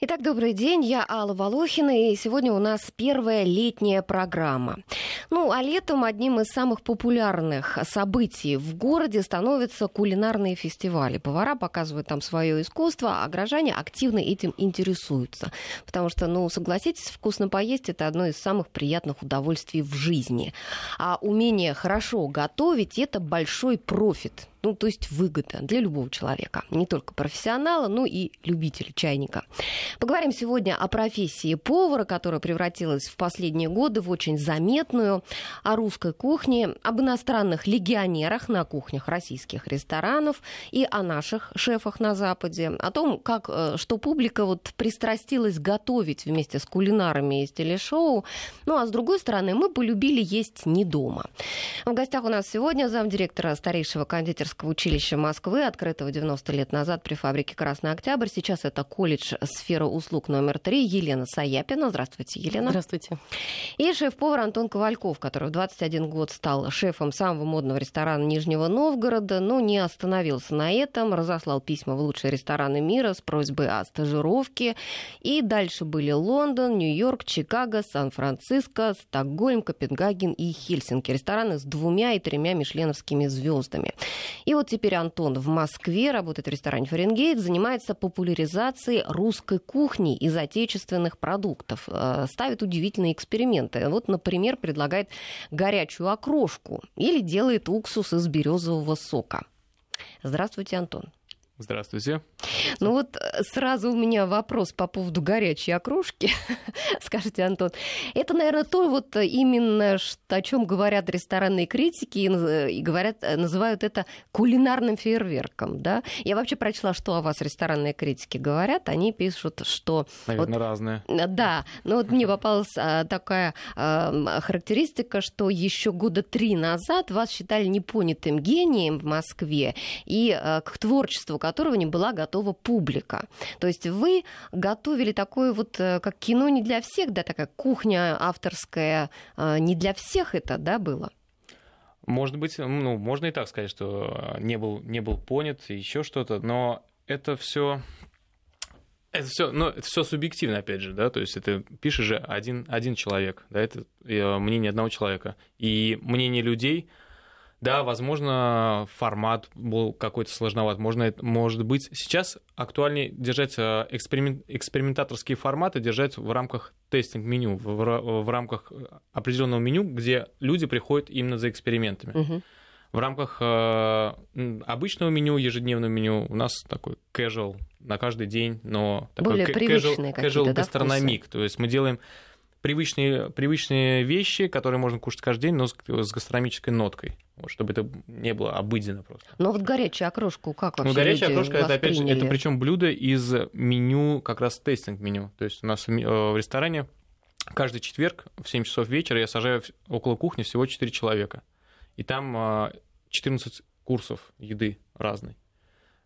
Итак, добрый день, я Алла Волохина, и сегодня у нас первая летняя программа. Ну, а летом одним из самых популярных событий в городе становятся кулинарные фестивали. Повара показывают там свое искусство, а горожане активно этим интересуются. Потому что, ну, согласитесь, вкусно поесть – это одно из самых приятных удовольствий в жизни. А умение хорошо готовить – это большой профит ну, то есть выгода для любого человека, не только профессионала, но и любителя чайника. Поговорим сегодня о профессии повара, которая превратилась в последние годы в очень заметную, о русской кухне, об иностранных легионерах на кухнях российских ресторанов и о наших шефах на Западе, о том, как, э, что публика вот пристрастилась готовить вместе с кулинарами из телешоу, ну а с другой стороны, мы полюбили есть не дома. В гостях у нас сегодня замдиректора старейшего кондитерского Педагогического училища Москвы, открытого 90 лет назад при фабрике «Красный Октябрь». Сейчас это колледж «Сфера услуг» номер три. Елена Саяпина. Здравствуйте, Елена. Здравствуйте. И шеф-повар Антон Ковальков, который в 21 год стал шефом самого модного ресторана Нижнего Новгорода, но не остановился на этом, разослал письма в лучшие рестораны мира с просьбой о стажировке. И дальше были Лондон, Нью-Йорк, Чикаго, Сан-Франциско, Стокгольм, Копенгаген и Хельсинки. Рестораны с двумя и тремя мишленовскими звездами. И вот теперь Антон в Москве работает в ресторане «Фаренгейт», занимается популяризацией русской кухни из отечественных продуктов, э, ставит удивительные эксперименты. Вот, например, предлагает горячую окрошку или делает уксус из березового сока. Здравствуйте, Антон. Здравствуйте. Ну вот э, сразу у меня вопрос по поводу горячей окружки. Скажите, Антон, это, наверное, то вот именно, о чем говорят ресторанные критики и, говорят, э, называют это кулинарным фейерверком, да? Я вообще прочла, что о вас ресторанные критики говорят. Они пишут, что... Наверное, вот, разные. Э, да, но вот мне попалась а, такая характеристика, что еще года три назад вас считали непонятым гением в Москве и а, к творчеству которого не была готова публика. То есть вы готовили такое вот, э, как кино не для всех, да, такая кухня авторская, э, не для всех это, да, было? Может быть, ну, можно и так сказать, что не был, не был понят, еще что-то, но это все это все, ну, это все субъективно, опять же, да, то есть это пишет же один, один человек, да, это э, мнение одного человека. И мнение людей, да, возможно, формат был какой-то сложноват. Можно, может быть, сейчас актуальнее держать э, эксперимент, экспериментаторские форматы, держать в рамках тестинг-меню, в, в рамках определенного меню, где люди приходят именно за экспериментами. Угу. В рамках э, обычного меню, ежедневного меню у нас такой casual на каждый день, но такой Более casual, casual гастрономик. Да, то есть мы делаем привычные, привычные вещи, которые можно кушать каждый день, но с, с гастрономической ноткой, вот, чтобы это не было обыденно просто. Но вот горячая окрошку как ну, вообще Ну, горячая окрошка, это опять же, это причем блюдо из меню, как раз тестинг-меню. То есть у нас э, в ресторане каждый четверг в 7 часов вечера я сажаю около кухни всего 4 человека. И там 14 э, курсов еды разной.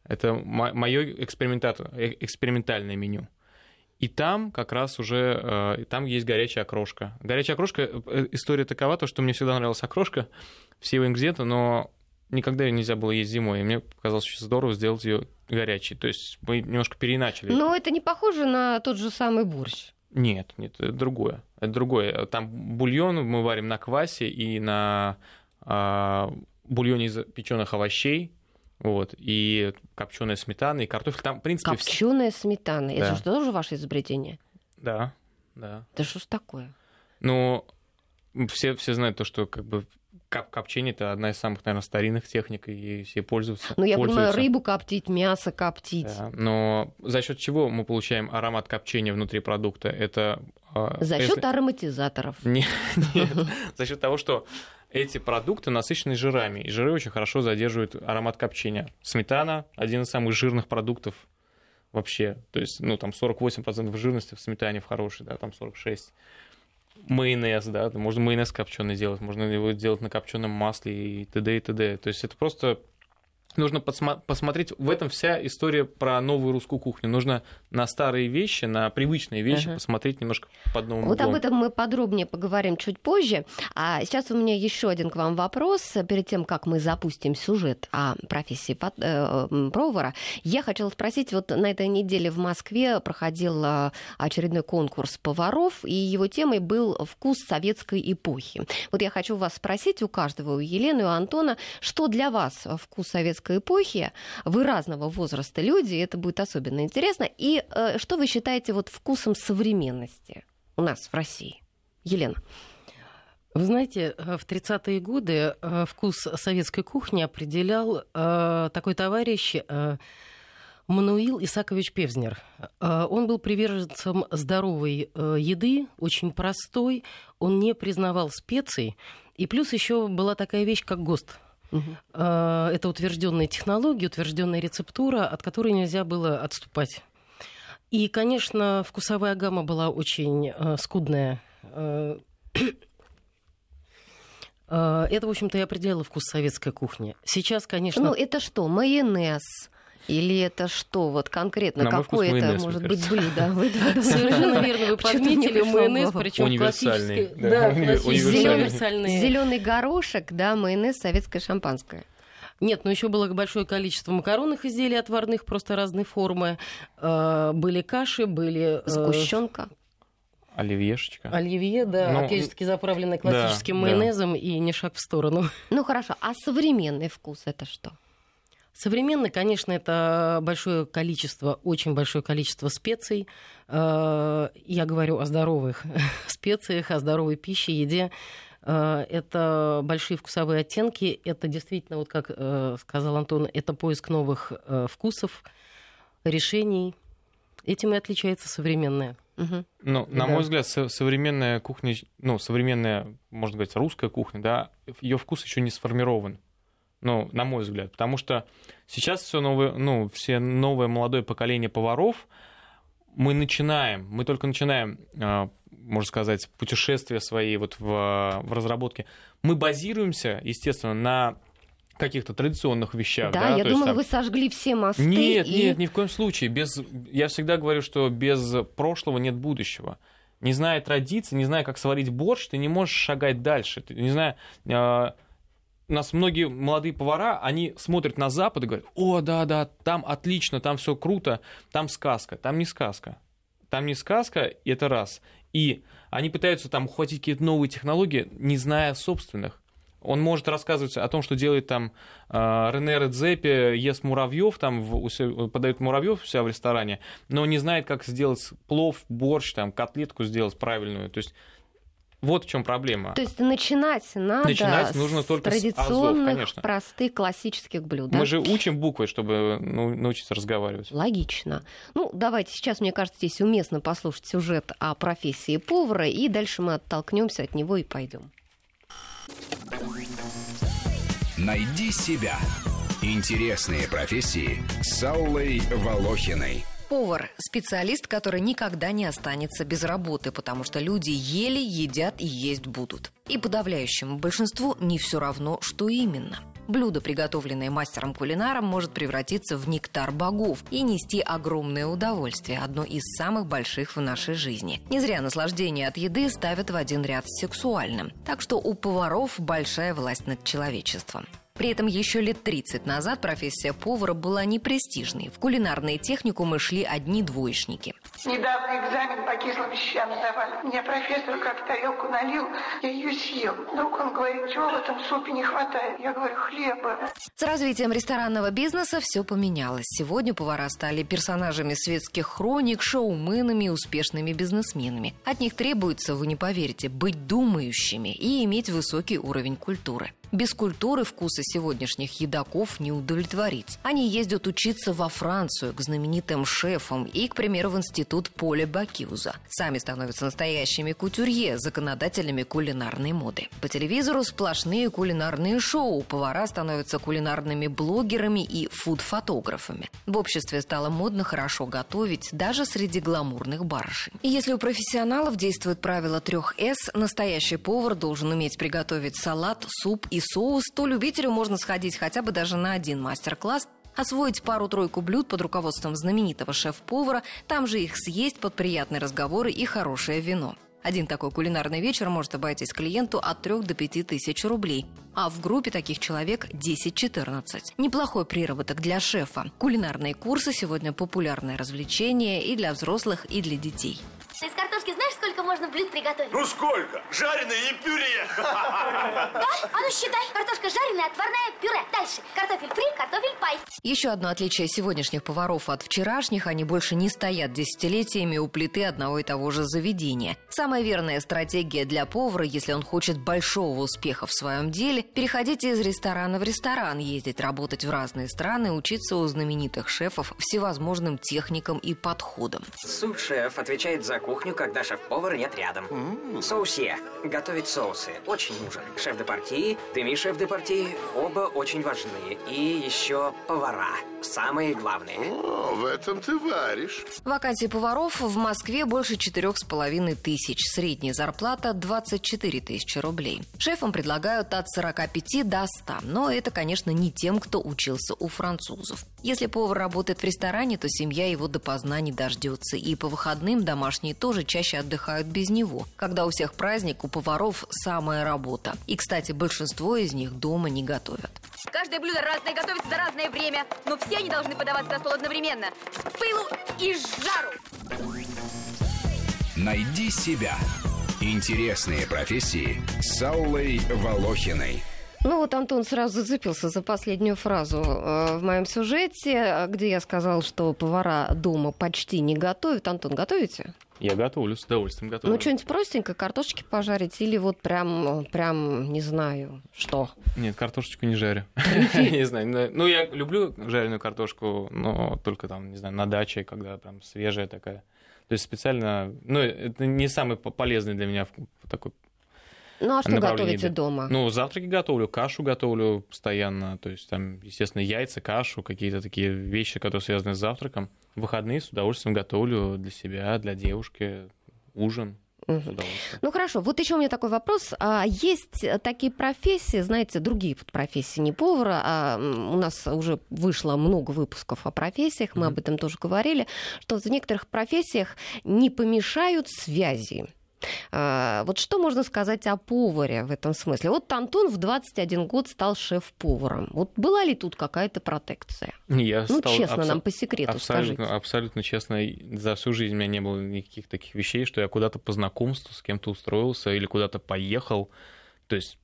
Это мое э, экспериментальное меню. И там как раз уже, э, там есть горячая окрошка. Горячая окрошка, э, история такова, то, что мне всегда нравилась окрошка, все его ингредиенты, но никогда ее нельзя было есть зимой. И мне показалось очень здорово сделать ее горячей. То есть мы немножко переначали. Но это не похоже на тот же самый борщ. Нет, нет, это другое. Это другое. Там бульон мы варим на квасе и на а, бульоне из печеных овощей, вот, и копченая сметана, и картофель. Там, в принципе, копченая все... сметана. Это да. же тоже ваше изобретение? Да, да. Да что ж такое? Ну, все, все знают то, что как бы коп копчение это одна из самых, наверное, старинных техник, и все пользуются. Ну, я пользуются. понимаю, рыбу коптить, мясо коптить. Да, но за счет чего мы получаем аромат копчения внутри продукта? Это а, за счет если... ароматизаторов. Нет, нет, за счет того, что эти продукты насыщены жирами, и жиры очень хорошо задерживают аромат копчения. Сметана – один из самых жирных продуктов вообще, то есть, ну, там 48% жирности в сметане в хорошей, да, там 46. Майонез, да, можно майонез копченый делать, можно его делать на копченом масле и т.д. и т.д. То есть это просто нужно посмотреть, в этом вся история про новую русскую кухню. Нужно на старые вещи, на привычные вещи uh-huh. посмотреть немножко под новым Вот углом. об этом мы подробнее поговорим чуть позже. А сейчас у меня еще один к вам вопрос. Перед тем, как мы запустим сюжет о профессии э, повара, я хотела спросить, вот на этой неделе в Москве проходил э, очередной конкурс поваров, и его темой был «Вкус советской эпохи». Вот я хочу вас спросить у каждого, у Елены, у Антона, что для вас вкус советской эпохи? Вы разного возраста люди, это будет особенно интересно. И э, что вы считаете вот вкусом современности у нас в России? Елена. Вы знаете, э, в 30-е годы э, вкус советской кухни определял э, такой товарищ Мануил Исакович Певзнер. Он был приверженцем здоровой еды, очень простой, он не признавал специй. И плюс еще была такая вещь, как ГОСТ. Угу. Это утвержденная технология, утвержденная рецептура, от которой нельзя было отступать. И, конечно, вкусовая гамма была очень скудная Э, это, в общем-то, и определяло вкус советской кухни. Сейчас, конечно... Ну, это что, майонез? Или это что? Вот конкретно На какое это может быть блюдо? Совершенно верно, вы подметили майонез, причем классический. Да, универсальный. Зеленый горошек, да, майонез, советское шампанское. Нет, но еще было большое количество макаронных изделий отварных, просто разной формы. Э, были каши, были... Э, Сгущенка. Оливьешечка. Оливье, да, ну, опять-таки заправленное классическим да, майонезом да. и не шаг в сторону. Ну хорошо, а современный вкус это что? Современный, конечно, это большое количество, очень большое количество специй. Э, я говорю о здоровых специях, о здоровой пище, еде. Э, это большие вкусовые оттенки. Это действительно, вот как э, сказал Антон, это поиск новых вкусов, решений. Этим и отличается современное. Угу. Ну, на да. мой взгляд, современная кухня, ну, современная, можно сказать, русская кухня, да, ее вкус еще не сформирован. Ну, на мой взгляд, потому что сейчас все новое, ну, все новое молодое поколение поваров, мы начинаем, мы только начинаем, а, можно сказать, путешествия свои вот в, в разработке. Мы базируемся, естественно, на каких-то традиционных вещах. Да, да? я То думала, есть, там... вы сожгли все мосты. Нет, и... нет, ни в коем случае. Без... Я всегда говорю, что без прошлого нет будущего. Не зная традиций, не зная, как сварить борщ, ты не можешь шагать дальше. Ты, не знаю, э, у нас многие молодые повара, они смотрят на Запад и говорят, о, да-да, там отлично, там все круто, там сказка. Там не сказка. Там не сказка, и это раз. И они пытаются там ухватить какие-то новые технологии, не зная собственных. Он может рассказывать о том, что делает там э, Рене Редзепи, ест муравьев, там в, подает муравьев у себя в ресторане, но не знает, как сделать плов, борщ, там, котлетку сделать правильную. То есть вот в чем проблема. То есть начинать надо начинать нужно только традиционных, с азов, конечно. простых, классических блюд. Мы же учим буквы, чтобы ну, научиться разговаривать. Логично. Ну, давайте сейчас, мне кажется, здесь уместно послушать сюжет о профессии повара, и дальше мы оттолкнемся от него и пойдем. Найди себя. Интересные профессии с Аллой Волохиной. Повар – специалист, который никогда не останется без работы, потому что люди ели, едят и есть будут. И подавляющему большинству не все равно, что именно. Блюдо, приготовленное мастером-кулинаром, может превратиться в нектар богов и нести огромное удовольствие, одно из самых больших в нашей жизни. Не зря наслаждение от еды ставят в один ряд с сексуальным. Так что у поваров большая власть над человечеством. При этом еще лет 30 назад профессия повара была непрестижной. В кулинарные техникумы шли одни двоечники. Недавно экзамен по кислым щам сдавали. Мне профессор как тарелку налил, я ее съел. Вдруг он говорит, чего в этом супе не хватает? Я говорю, хлеба. С развитием ресторанного бизнеса все поменялось. Сегодня повара стали персонажами светских хроник, шоуменами, успешными бизнесменами. От них требуется, вы не поверите, быть думающими и иметь высокий уровень культуры. Без культуры вкуса сегодняшних едоков не удовлетворить. Они ездят учиться во Францию к знаменитым шефам и, к примеру, в институт Поля Бакиуза. Сами становятся настоящими кутюрье, законодателями кулинарной моды. По телевизору сплошные кулинарные шоу. Повара становятся кулинарными блогерами и фуд-фотографами. В обществе стало модно хорошо готовить, даже среди гламурных барышень. И если у профессионалов действует правило трех «С», настоящий повар должен уметь приготовить салат, суп и соус, то любителю можно сходить хотя бы даже на один мастер-класс освоить пару-тройку блюд под руководством знаменитого шеф-повара, там же их съесть под приятные разговоры и хорошее вино. Один такой кулинарный вечер может обойтись клиенту от 3 до 5 тысяч рублей, а в группе таких человек 10-14. Неплохой приработок для шефа. Кулинарные курсы сегодня популярное развлечение и для взрослых, и для детей. Из картошки знаешь, сколько можно блюд приготовить? Ну сколько? Жареное и пюре. Да? А ну считай. Картошка жареная, отварная, пюре. Дальше. Картофель фри, картофель пай. Еще одно отличие сегодняшних поваров от вчерашних, они больше не стоят десятилетиями у плиты одного и того же заведения. Самая верная стратегия для повара, если он хочет большого успеха в своем деле, переходить из ресторана в ресторан, ездить работать в разные страны, учиться у знаменитых шефов всевозможным техникам и подходам. Су-шеф отвечает за кухню, когда шеф-повара нет рядом. Соусье. Готовить соусы. Очень нужен. Шеф-де-партии, деми-шеф-де-партии. Оба очень важны. И еще повара. Самые главные. О, в этом ты варишь. Вакансий поваров в Москве больше четырех с половиной тысяч. Средняя зарплата 24 тысячи рублей. Шефам предлагают от 45 до 100. Но это, конечно, не тем, кто учился у французов. Если повар работает в ресторане, то семья его допоздна не дождется. И по выходным домашние тоже чаще отдыхают без него. Когда у всех праздник, у поваров самая работа. И, кстати, большинство из них дома не готовят. Каждое блюдо разное, готовится за разное время, но все они должны подаваться на стол одновременно. С пылу и с жару. Найди себя. Интересные профессии с Аллой Волохиной. Ну вот Антон сразу зацепился за последнюю фразу э, в моем сюжете, где я сказал, что повара дома почти не готовят. Антон, готовите? Я готовлю, с удовольствием готовлю. Ну, что-нибудь простенькое, картошечки пожарить или вот прям, прям, не знаю, что? Нет, картошечку не жарю. Не знаю. Ну, я люблю жареную картошку, но только там, не знаю, на даче, когда прям свежая такая. То есть специально... Ну, это не самый по- полезный для меня такой Ну, а что готовите дома? Ну, завтраки готовлю, кашу готовлю постоянно. То есть там, естественно, яйца, кашу, какие-то такие вещи, которые связаны с завтраком. В выходные с удовольствием готовлю для себя, для девушки ужин. Ну хорошо, вот еще у меня такой вопрос. А есть такие профессии, знаете, другие вот профессии, не повара, а у нас уже вышло много выпусков о профессиях, мы Мгм. об этом тоже говорили, что в некоторых профессиях не помешают связи. А, Вот что можно сказать о поваре в этом смысле? Вот Антон в 21 год стал шеф-поваром. Вот была ли тут какая-то протекция? Я Ну, стал честно, абсо- нам по секрету абсолютно, скажите. абсолютно честно, за всю жизнь у меня не было никаких таких вещей, что я куда-то по знакомству с кем-то устроился или куда-то поехал. То есть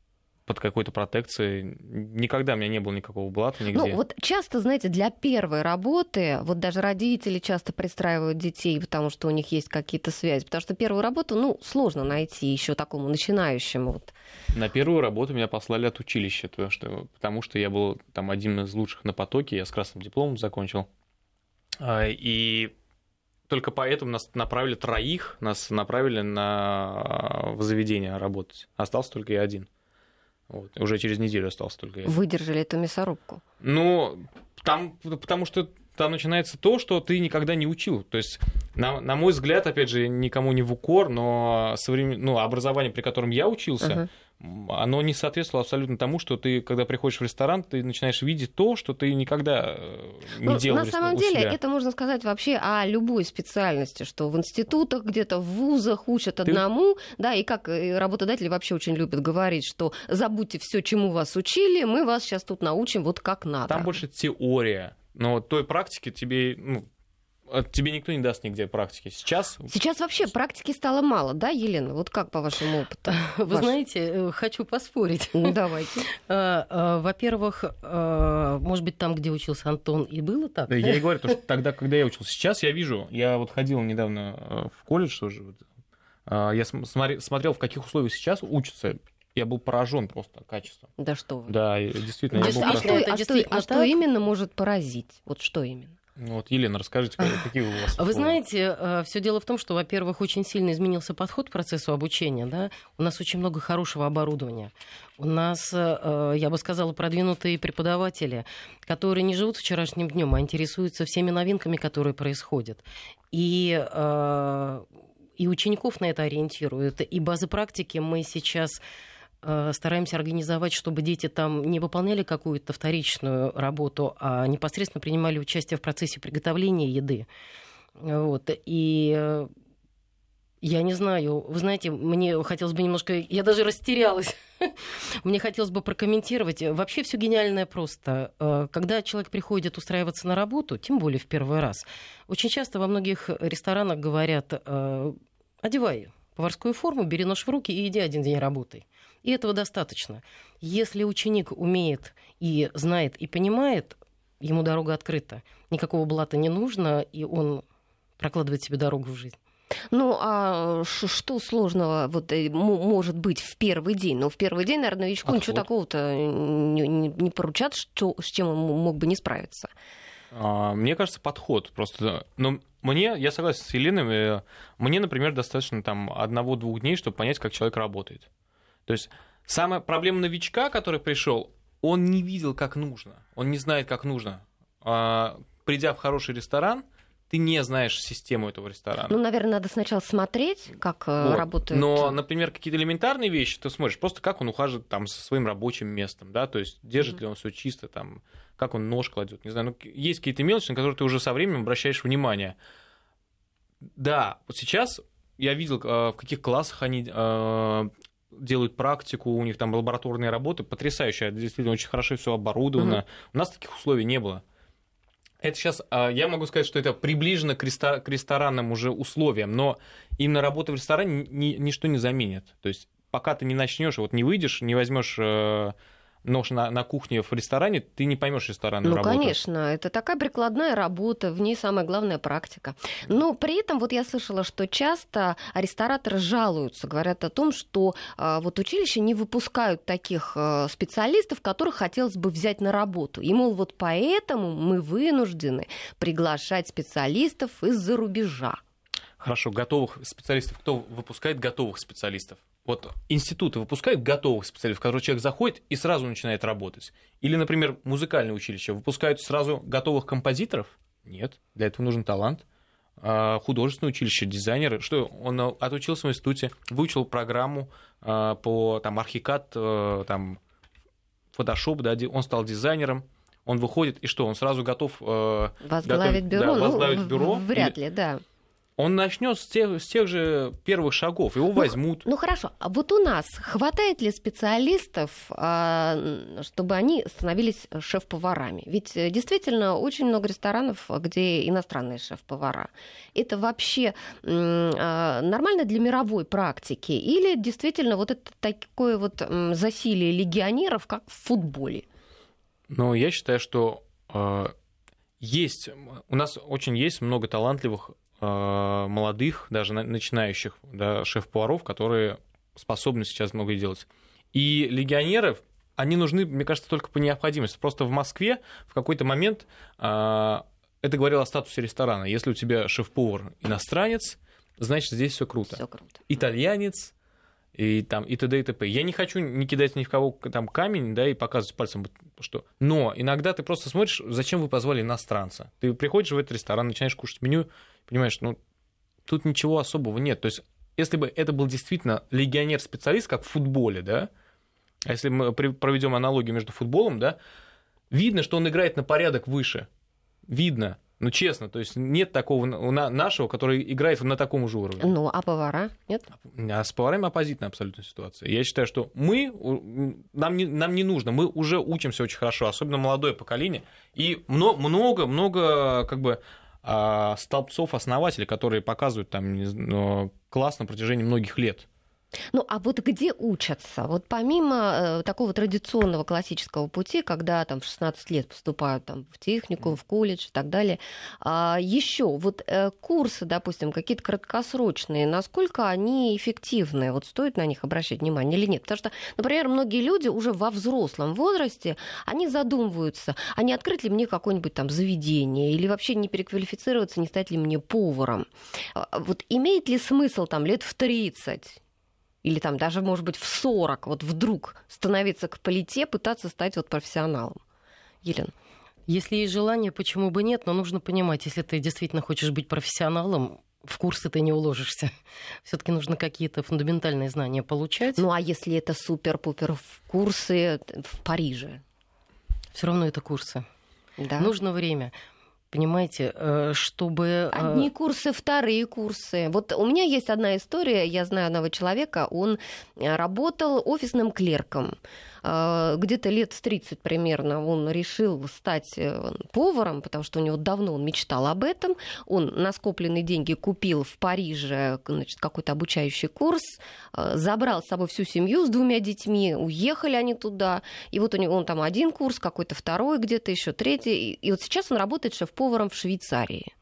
под какой-то протекцией. Никогда у меня не было никакого блата нигде. Ну, вот часто, знаете, для первой работы, вот даже родители часто пристраивают детей, потому что у них есть какие-то связи. Потому что первую работу, ну, сложно найти еще такому начинающему. Вот. На первую работу меня послали от училища, потому что, потому что я был там один из лучших на потоке, я с красным дипломом закончил. А, И только поэтому нас направили троих, нас направили на в заведение работать. Остался только я один. Вот. Уже через неделю остался только я. Выдержали эту мясорубку. Ну, там, потому что там начинается то, что ты никогда не учил. То есть, на, на мой взгляд, опять же, никому не в укор, но современ... ну, образование, при котором я учился, Ага. Оно не соответствовало абсолютно тому, что ты, когда приходишь в ресторан, ты начинаешь видеть то, что ты никогда э, не Ну, делал на самом деле, себя. это можно сказать вообще о любой специальности, что в институтах, где-то в вузах учат одному, да, и как э, работодатели вообще очень любят говорить, что забудьте все, чему вас учили, мы вас сейчас тут научим вот как надо. Там больше теория. Но той практики тебе, ну, тебе никто не даст нигде практики. Сейчас Сейчас вообще практики стало мало, да, Елена? Вот как по вашему опыту? Вы Ваш- знаете, э, хочу поспорить. Ну, давайте. А, а, Во-первых, а, может быть, там, где учился Антон, и было так? Да, я и говорю, то, что тогда, когда я учился. Сейчас я вижу, я вот ходил недавно э, в колледж тоже, а, я смотрел, в каких условиях сейчас учатся, я был поражен просто качеством. Да что вы. Да, действительно, я был Действительно, А поражен. что, а что- а что именно может поразить? Вот что именно? Ну, Вот, Елена, расскажите, как- какие у вас... Вы знаете, все дело в том, что, во-первых, очень сильно изменился подход к процессу обучения. Да? У нас очень много хорошего оборудования. У нас, э, я бы сказала, продвинутые преподаватели, которые не живут вчерашним днем, а интересуются всеми новинками, которые происходят. И, э, и учеников на это ориентируют. И базы практики мы сейчас э, стараемся организовать, чтобы дети там не выполняли какую-то вторичную работу, а непосредственно принимали участие в процессе приготовления еды. Вот. И э, я не знаю, вы знаете, мне хотелось бы немножко, я даже растерялась. Мне хотелось бы прокомментировать. Вообще все гениальное просто. Э, когда человек приходит устраиваться на работу, тем более в первый раз, очень часто во многих ресторанах говорят, э, одевай поварскую форму, бери нож в руки и иди один день работай. И этого достаточно. Если ученик умеет и знает и понимает, ему дорога открыта. Никакого блата не нужно, и он прокладывает себе дорогу в жизнь. Ну, а что сложного вот, э, может быть в первый день? Ну, в первый день, наверное, новичку Отход. ничего такого-то не, не, не поручат, что, с чем он мог бы не справиться. А, мне кажется, подход просто. Но мне, я согласен с Еленой, э, мне, например, достаточно там одного-двух дней, чтобы понять, как человек работает. То есть самая проблема новичка, который пришел, он не видел, как нужно, он не знает, как нужно. А, придя в хороший ресторан, ты не знаешь систему этого ресторана. Ну, наверное, надо сначала смотреть, как э, вот. работает. Но, например, какие-то элементарные вещи ты смотришь, просто как он ухаживает там со своим рабочим местом, да, то есть держит mm-hmm. ли он все чисто, там, как он нож кладет, не знаю, ну, есть какие-то мелочи, на которые ты уже со временем обращаешь внимание. Да, вот сейчас я видел, э, в каких классах они э, делают практику, у них там лабораторные работы, потрясающе, действительно очень хорошо все оборудовано. Mm-hmm. У нас таких условий не было. Это сейчас, а, я могу сказать, что это приближено к, ресторанным уже условиям, но именно работа в ресторане ничто не заменит. То есть пока ты не начнешь, вот не выйдешь, не возьмешь э, нож на, на кухне в ресторане, ты не поймешь ресторанную ну, работу. Ну, конечно, это такая прикладная работа, в ней самая главная практика. Но при этом вот я слышала, что часто рестораторы жалуются, говорят о том, что а, вот училища не выпускают таких а, специалистов, которых хотелось бы взять на работу. И, мол, вот поэтому мы вынуждены приглашать специалистов из-за рубежа. Хорошо, готовых специалистов. Кто выпускает готовых специалистов? Вот институты выпускают готовых специалистов, в которые человек заходит и сразу начинает работать. Или, например, музыкальные училища выпускают сразу готовых композиторов? Нет, для этого нужен талант. А, художественное училище, дизайнеры. Что, он отучился в институте, выучил программу а, по там, архикад, э, там, Photoshop, да, он стал дизайнером, он выходит, и что, он сразу готов... Э, возглавить готов, бюро? Да, возглавить ну, бюро. Вряд ли, да он начнет с тех, с тех же первых шагов, его ну, возьмут. Ну хорошо, а вот у нас хватает ли специалистов, а, чтобы они становились шеф-поварами? Ведь э, действительно очень много ресторанов, где иностранные шеф-повара. Это вообще а, нормально для мировой практики? Или действительно вот это такое вот засилие легионеров, как в футболе? Ну, я считаю, что а, есть, у нас очень есть много талантливых молодых, даже начинающих да, шеф-поваров, которые способны сейчас много делать. И легионеров, они нужны, мне кажется, только по необходимости. Просто в Москве в какой-то момент э, это говорило о статусе ресторана. Если у тебя шеф-повар иностранец, значит, здесь все круто. Всё круто. Итальянец, и там и т.д. и т.п. Я не хочу не кидать ни в кого там камень, да, и показывать пальцем, что... Но иногда ты просто смотришь, зачем вы позвали иностранца? Ты приходишь в этот ресторан, начинаешь кушать меню, понимаешь, ну, тут ничего особого нет. То есть, если бы это был действительно легионер-специалист, как в футболе, да, а если мы проведем аналогию между футболом, да, видно, что он играет на порядок выше. Видно. Ну, честно, то есть нет такого нашего, который играет на таком же уровне. Ну, а повара нет? А с поварами оппозитная абсолютно ситуация. Я считаю, что мы, нам не, нам не нужно, мы уже учимся очень хорошо, особенно молодое поколение, и много-много, как бы, а, столбцов-основателей, которые показывают там ну, класс на протяжении многих лет. Ну, а вот где учатся? Вот помимо э, такого традиционного классического пути, когда там в 16 лет поступают там, в технику, в колледж и так далее, а, еще вот э, курсы, допустим, какие-то краткосрочные, насколько они эффективны? Вот стоит на них обращать внимание или нет? Потому что, например, многие люди уже во взрослом возрасте, они задумываются, а не открыть ли мне какое-нибудь там заведение или вообще не переквалифицироваться, не стать ли мне поваром? А, вот имеет ли смысл там лет в 30 или там даже, может быть, в 40, вот вдруг становиться к полите, пытаться стать вот профессионалом. Елена. Если есть желание, почему бы нет, но нужно понимать, если ты действительно хочешь быть профессионалом, в курсы ты не уложишься. Все-таки нужно какие-то фундаментальные знания получать. Ну а если это супер-пупер курсы в Париже? Все равно это курсы. Да. Нужно время понимаете, э, чтобы... Э, Одни курсы, вторые курсы. Вот у меня есть одна история, я знаю одного человека, он э, работал офисным клерком. А, где-то лет с 30 примерно он решил стать э, поваром, потому что у него давно он мечтал об этом. Он на скопленные деньги купил в Париже значит, какой-то обучающий курс, а, забрал с собой всю семью с двумя детьми, уехали они туда. И вот у него он там один курс, какой-то второй где-то, еще третий. И вот сейчас он работает шеф-поваром в Швейцарии.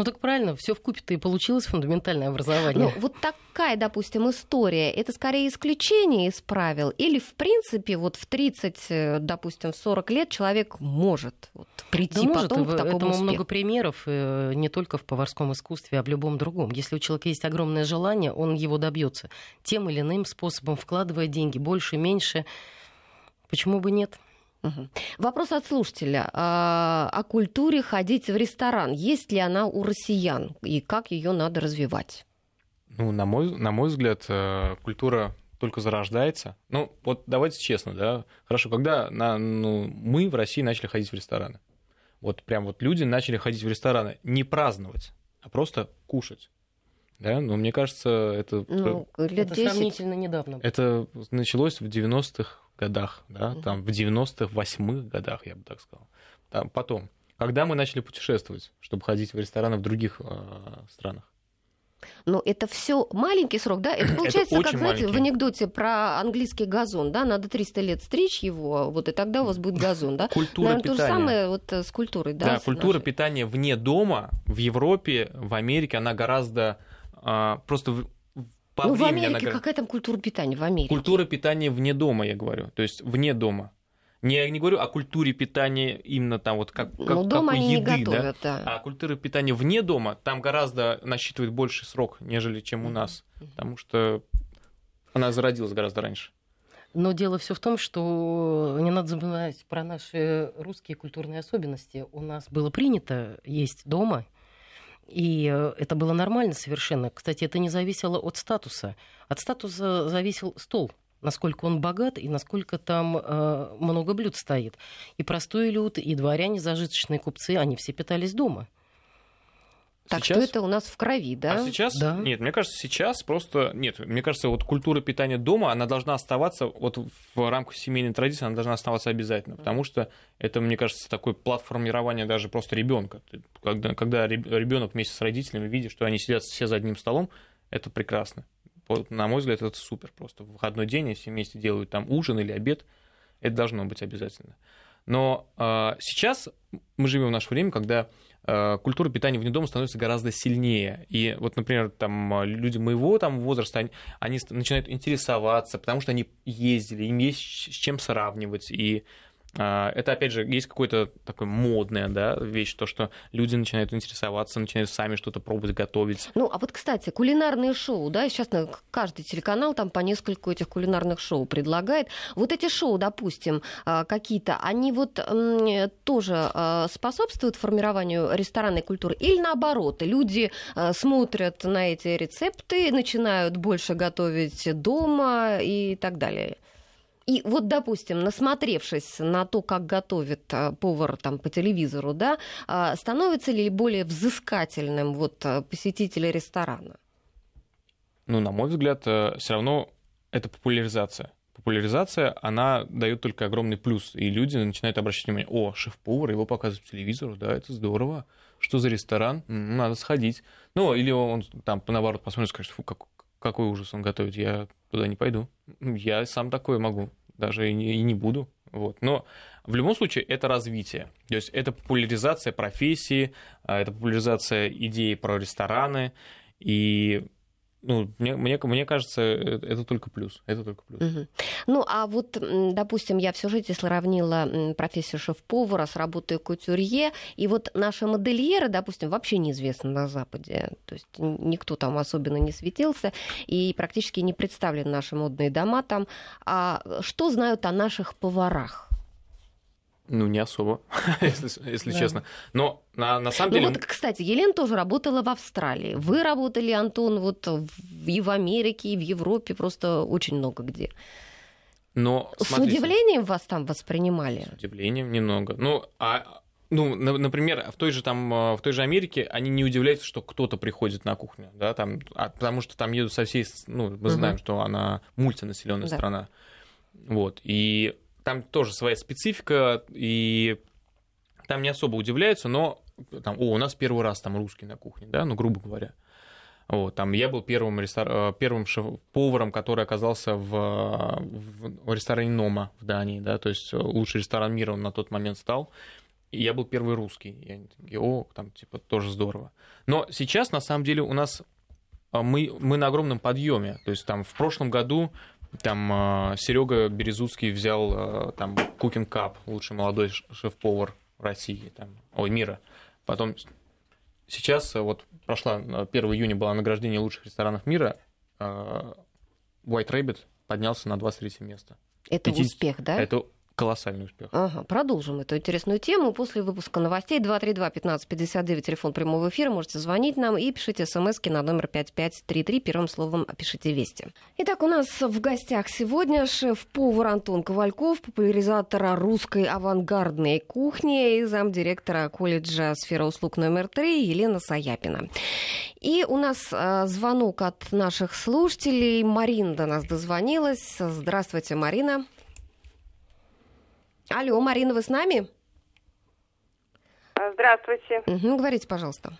Ну так правильно, все в купе-то и получилось фундаментальное образование. Ну, вот такая, допустим, история, это скорее исключение из правил, или в принципе вот в 30, э, допустим, в 40 лет человек может вот, прийти да потом может, к такому Этому успеху. много примеров, э, не только в поварском искусстве, а в любом другом. Если у человека есть огромное желание, он его добьется тем или иным способом, вкладывая деньги, больше, меньше. Почему бы нет? Угу. Вопрос от слушателя. А, о культуре ходить в ресторан. Есть ли она у россиян? И как ее надо развивать? Ну, на мой, на мой взгляд, э, культура только зарождается. Ну, вот давайте честно, да. Хорошо, когда на, ну, мы в России начали ходить в рестораны. Вот прям вот люди начали ходить в рестораны не праздновать, а просто кушать. Да, но мне кажется, это... Ну, лет это 10. сравнительно недавно. Это началось в 90-х годах, да, там в 90-х, 8-х годах, я бы так сказал. Там, потом, когда мы начали путешествовать, чтобы ходить в рестораны в других э, странах. Но это все маленький срок, да? Это получается, Это как, знаете, в маленький. анекдоте про английский газон, да? Надо 300 лет стричь его, вот и тогда у вас будет газон, да? Культура Наверное, то же питания. самое вот э, с культурой, да? Да, культура нашей? питания вне дома в Европе, в Америке, она гораздо а, просто в- по Ну, в времени она Америке гора- какая там культура питания в Америке? Культура питания вне дома, я говорю. То есть вне дома. Не, я не говорю о культуре питания именно там вот как, как Ну, дома они не еды, да? готовят, да. А культура питания вне дома там гораздо насчитывает больше срок, нежели чем у нас. Потому что она зародилась гораздо раньше. Но дело все в том, что не надо забывать про наши русские культурные особенности. У нас было принято есть дома, и э, это было нормально совершенно. Кстати, это не зависело от статуса. От статуса зависел стол насколько он богат и насколько там э, много блюд стоит. И простой люд, и дворяне, зажиточные купцы, они все питались дома. Так Сейчас- что это у нас в крови, да? А сейчас Да. нет, мне кажется, сейчас просто нет. Мне кажется, вот культура питания дома, она должна оставаться вот в рамках семейной традиции, она должна оставаться обязательно, потому что это, мне кажется, такой плат формирования даже просто ребенка. Когда, когда ребенок вместе с родителями видит, что они сидят все за одним столом, это прекрасно. Вот, на мой взгляд, это супер просто. В выходной день, они все вместе делают там ужин или обед, это должно быть обязательно. Но э, сейчас мы живем в наше время, когда культура питания вне дома становится гораздо сильнее. И вот, например, там э, люди моего там возраста, они, они начинают интересоваться, потому что они ездили, им есть с чем сравнивать. И э, это, опять же, есть какое-то такое модная да, вещь, то, что люди начинают интересоваться, начинают сами что-то пробовать, готовить. Ну, а вот, кстати, кулинарные шоу, да, сейчас на- каждый телеканал там по нескольку этих кулинарных шоу предлагает. Вот эти шоу, допустим, а, какие-то, они вот тоже а, способствуют формированию ресторанной культуры? Или наоборот, люди а, смотрят на эти рецепты, начинают больше готовить дома и так далее? И вот, допустим, насмотревшись на то, как готовит а, повар там по телевизору, да, а, становится ли более взыскательным вот а, посетитель ресторана? Ну, на мой взгляд, все равно это популяризация. Популяризация, она дает только огромный плюс, и люди начинают обращать внимание, о, шеф-повар, его показывают по телевизору, да, это здорово, что за ресторан, надо сходить. Ну, или он там, наоборот, посмотрит и скажет, фу, как, какой ужас он готовит, я туда не пойду. Я сам такое могу, даже и не, и не буду. Вот. Но в любом случае это развитие. То есть это популяризация профессии, а, это популяризация идеи про рестораны. И ну, мне, мне, мне кажется, э, это только плюс. Это только плюс. Мгм. Ну, а вот, допустим, я всю жизнь сравнила профессию шеф-повара с работой кутюрье, и вот наши модельеры, допустим, вообще неизвестны на Западе. То есть никто там особенно не светился, и практически не представлены наши модные дома там. А что знают о наших поварах? Ну, не особо, если, если Да. честно. Но на, на самом Ну деле... вот, кстати, Елена тоже работала в Австралии. Вы работали, Антон, вот в- и в Америке, и в Европе, просто очень много где. но, С смотрите, удивлением вас там воспринимали? С удивлением немного. Ну, а ну, на- например, в той же там, э, в той же Америке они не удивляются, что кто-то приходит на кухню, да, там, а- потому что там едут со всей, с- ну, мы знаем, что она мультинаселенная Да. страна, вот, и там тоже своя специфика, и там не особо удивляются, но там, о, у нас первый раз там русский на кухне, да, ну, грубо говоря. Вот, там я был первым, рестор... э, первым шеф-поваром, который оказался в, в- ресторане Нома в Дании, да, то есть э, лучший ресторан мира он на тот момент стал. И я был первый русский. И они такие, о, там, типа, тоже здорово. Но сейчас, на самом деле, у нас а, мы, мы на огромном подъеме. То есть там в прошлом году там Серега Березуцкий взял э, там Cooking Cup, лучший молодой шеф-повар России, там, ой, мира. Потом сейчас, э, вот прошла, э, 1 июня было награждение лучших ресторанов мира, White Rabbit поднялся на 23 место. Это 50 успех, да? Это колоссальный успех. Ага, продолжим эту интересную тему после выпуска новостей. 232-1559, телефон прямого эфира. Можете звонить нам и пишите смс на номер 5533. Первым словом пишите «Вести». Итак, у нас в гостях сегодня шеф-повар Антон Ковальков, популяризатор русской авангардной кухни и замдиректора колледжа «Сфера услуг номер 3» Елена Саяпина. И у нас э, звонок от наших слушателей. Марина до нас дозвонилась. Здравствуйте, Марина. Алло, Марина, вы с нами? А, Здравствуйте. Мгм, говорите, пожалуйста.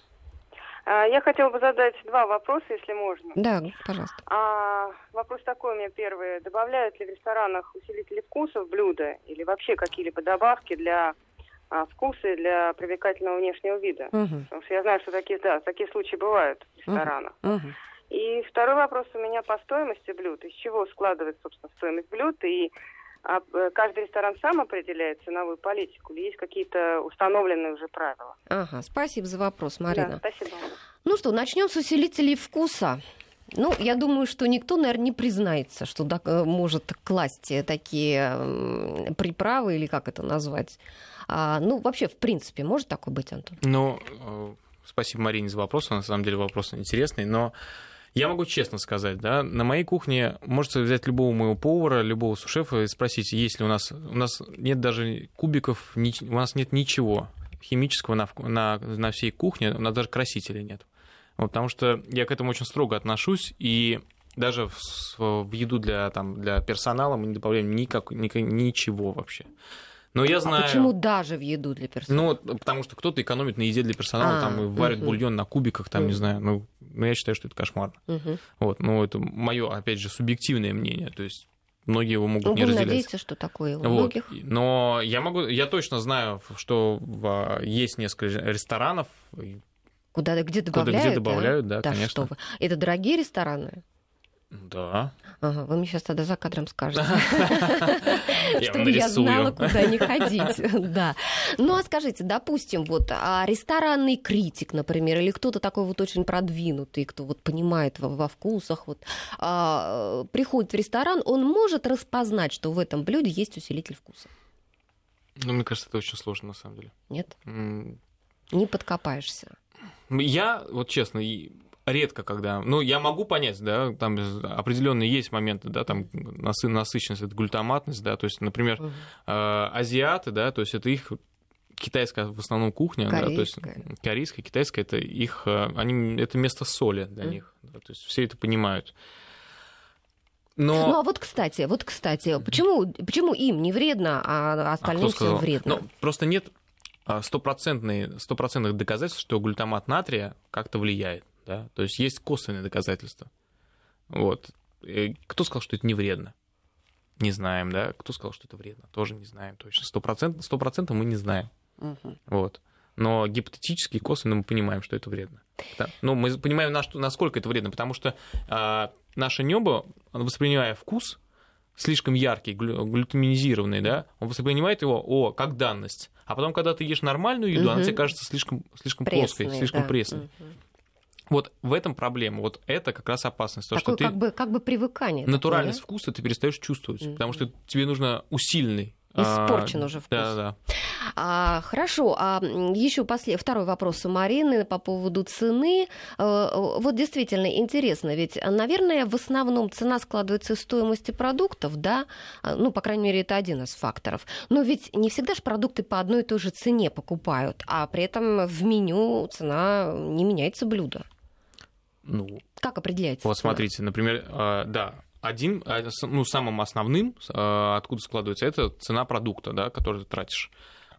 А, Я хотела бы задать два вопроса, если можно. Да, пожалуйста. А, вопрос такой у меня первый. Добавляют ли в ресторанах усилители вкуса в блюда или вообще какие-либо добавки для а, вкуса и для привлекательного внешнего вида? Мгм. Потому что я знаю, что такие, да, такие случаи бывают в ресторанах. Мгм. И второй вопрос у меня по стоимости блюд. Из чего складывается, собственно, стоимость блюд? И а, э, каждый ресторан сам определяет ценовую политику или есть какие-то установленные уже правила? Ага, спасибо за вопрос, Марина. Да, спасибо. Ну что, начнем с усилителей вкуса. Ну, я думаю, что никто, наверное, не признается, что да, э, может класть э, такие приправы, или как это назвать. А, ну, вообще, в принципе, может такое быть, Антон? Ну, спасибо Марине за вопрос, на самом деле вопрос интересный, но я могу честно сказать, да, на моей кухне можете взять любого моего повара, любого сушефа и спросить, есть ли у нас, у нас нет даже кубиков, у нас нет ничего химического на, на, на всей кухне, у нас даже красителей нет. Вот, потому что я к этому очень строго отношусь, и даже в, в еду для, там, для персонала мы не добавляем никак, никак- ничего вообще. Но я знаю... А почему даже в еду для персонала? Ну, потому что кто-то экономит на еде для персонала, А, там и варит мгм. бульон на кубиках, там, не Мгм. знаю, ну, ну, я считаю, что это кошмар. Мгм. Вот, ну, это мое, опять же, субъективное мнение, то есть многие его могут Ну, не разделять. надеетесь, что такое у Вот. многих? Но я могу, я точно знаю, что в- есть несколько ресторанов, Куда, где Куда- добавляют? где добавляют, да, да конечно. что вы. Это дорогие рестораны? Да, Ага, вы мне сейчас тогда за кадром скажете. Чтобы я знала, куда не ходить. Да. Ну, а скажите, допустим, вот а ресторанный критик, например, или кто-то такой вот очень продвинутый, кто вот понимает во, вкусах, вот, а, приходит в ресторан, он может распознать, что в этом блюде есть усилитель вкуса? Ну, мне кажется, это очень сложно, на самом деле. Нет? Не подкопаешься. Я, вот честно, редко когда... Ну, я могу понять, да, там определенные есть моменты, да, там насы- насыщенность, это глютаматность, да, то есть, например, э, азиаты, да, то есть это их китайская в основном кухня, да, то есть Корейская. корейская, китайская, это их, э, они, это место соли для Мгм. них, да, то есть все это понимают. Ну, Но... а вот, кстати, вот, кстати, почему, почему им не вредно, а А остальным кто всем вредно? Ну, просто нет а, стопроцентных доказательств, что глютамат натрия как-то влияет. Да? То есть есть косвенные доказательства. Вот. И кто сказал, что это не вредно? Не знаем, да? Кто сказал, что это вредно? Тоже не знаем точно. Сто процентов, сто процентов мы не знаем. Мгм. Вот. Но гипотетически и косвенно мы понимаем, что это вредно. Да. Ну, мы понимаем, на что, насколько это вредно, потому что а, наше небо, воспринимая вкус, слишком яркий, глю- глютаминизированный, да, он воспринимает его о, как данность. А потом, когда ты ешь нормальную еду, она Мгм. тебе кажется слишком, слишком плоской, Пресный, слишком да. пресной. Мгм. Вот в этом проблема. Вот это как раз опасность. То, Такое что ты как бы, как бы привыкание. такое, натуральность да? вкуса ты перестаешь чувствовать, Мгм. потому что тебе нужно усиленный Испорчен а, уже вкус. Да, да. А, хорошо, а еще после... второй вопрос у Марины по поводу цены. А, вот действительно интересно, ведь, наверное, в основном цена складывается из стоимости продуктов, да? А, ну, по крайней мере, это один из факторов. Но ведь не всегда же продукты по одной и той же цене покупают, а при этом в меню цена не меняется блюдо. Ну, как определяется? Вот цена? смотрите, например, да, один, ну, самым основным, откуда складывается, это цена продукта, да, который ты тратишь.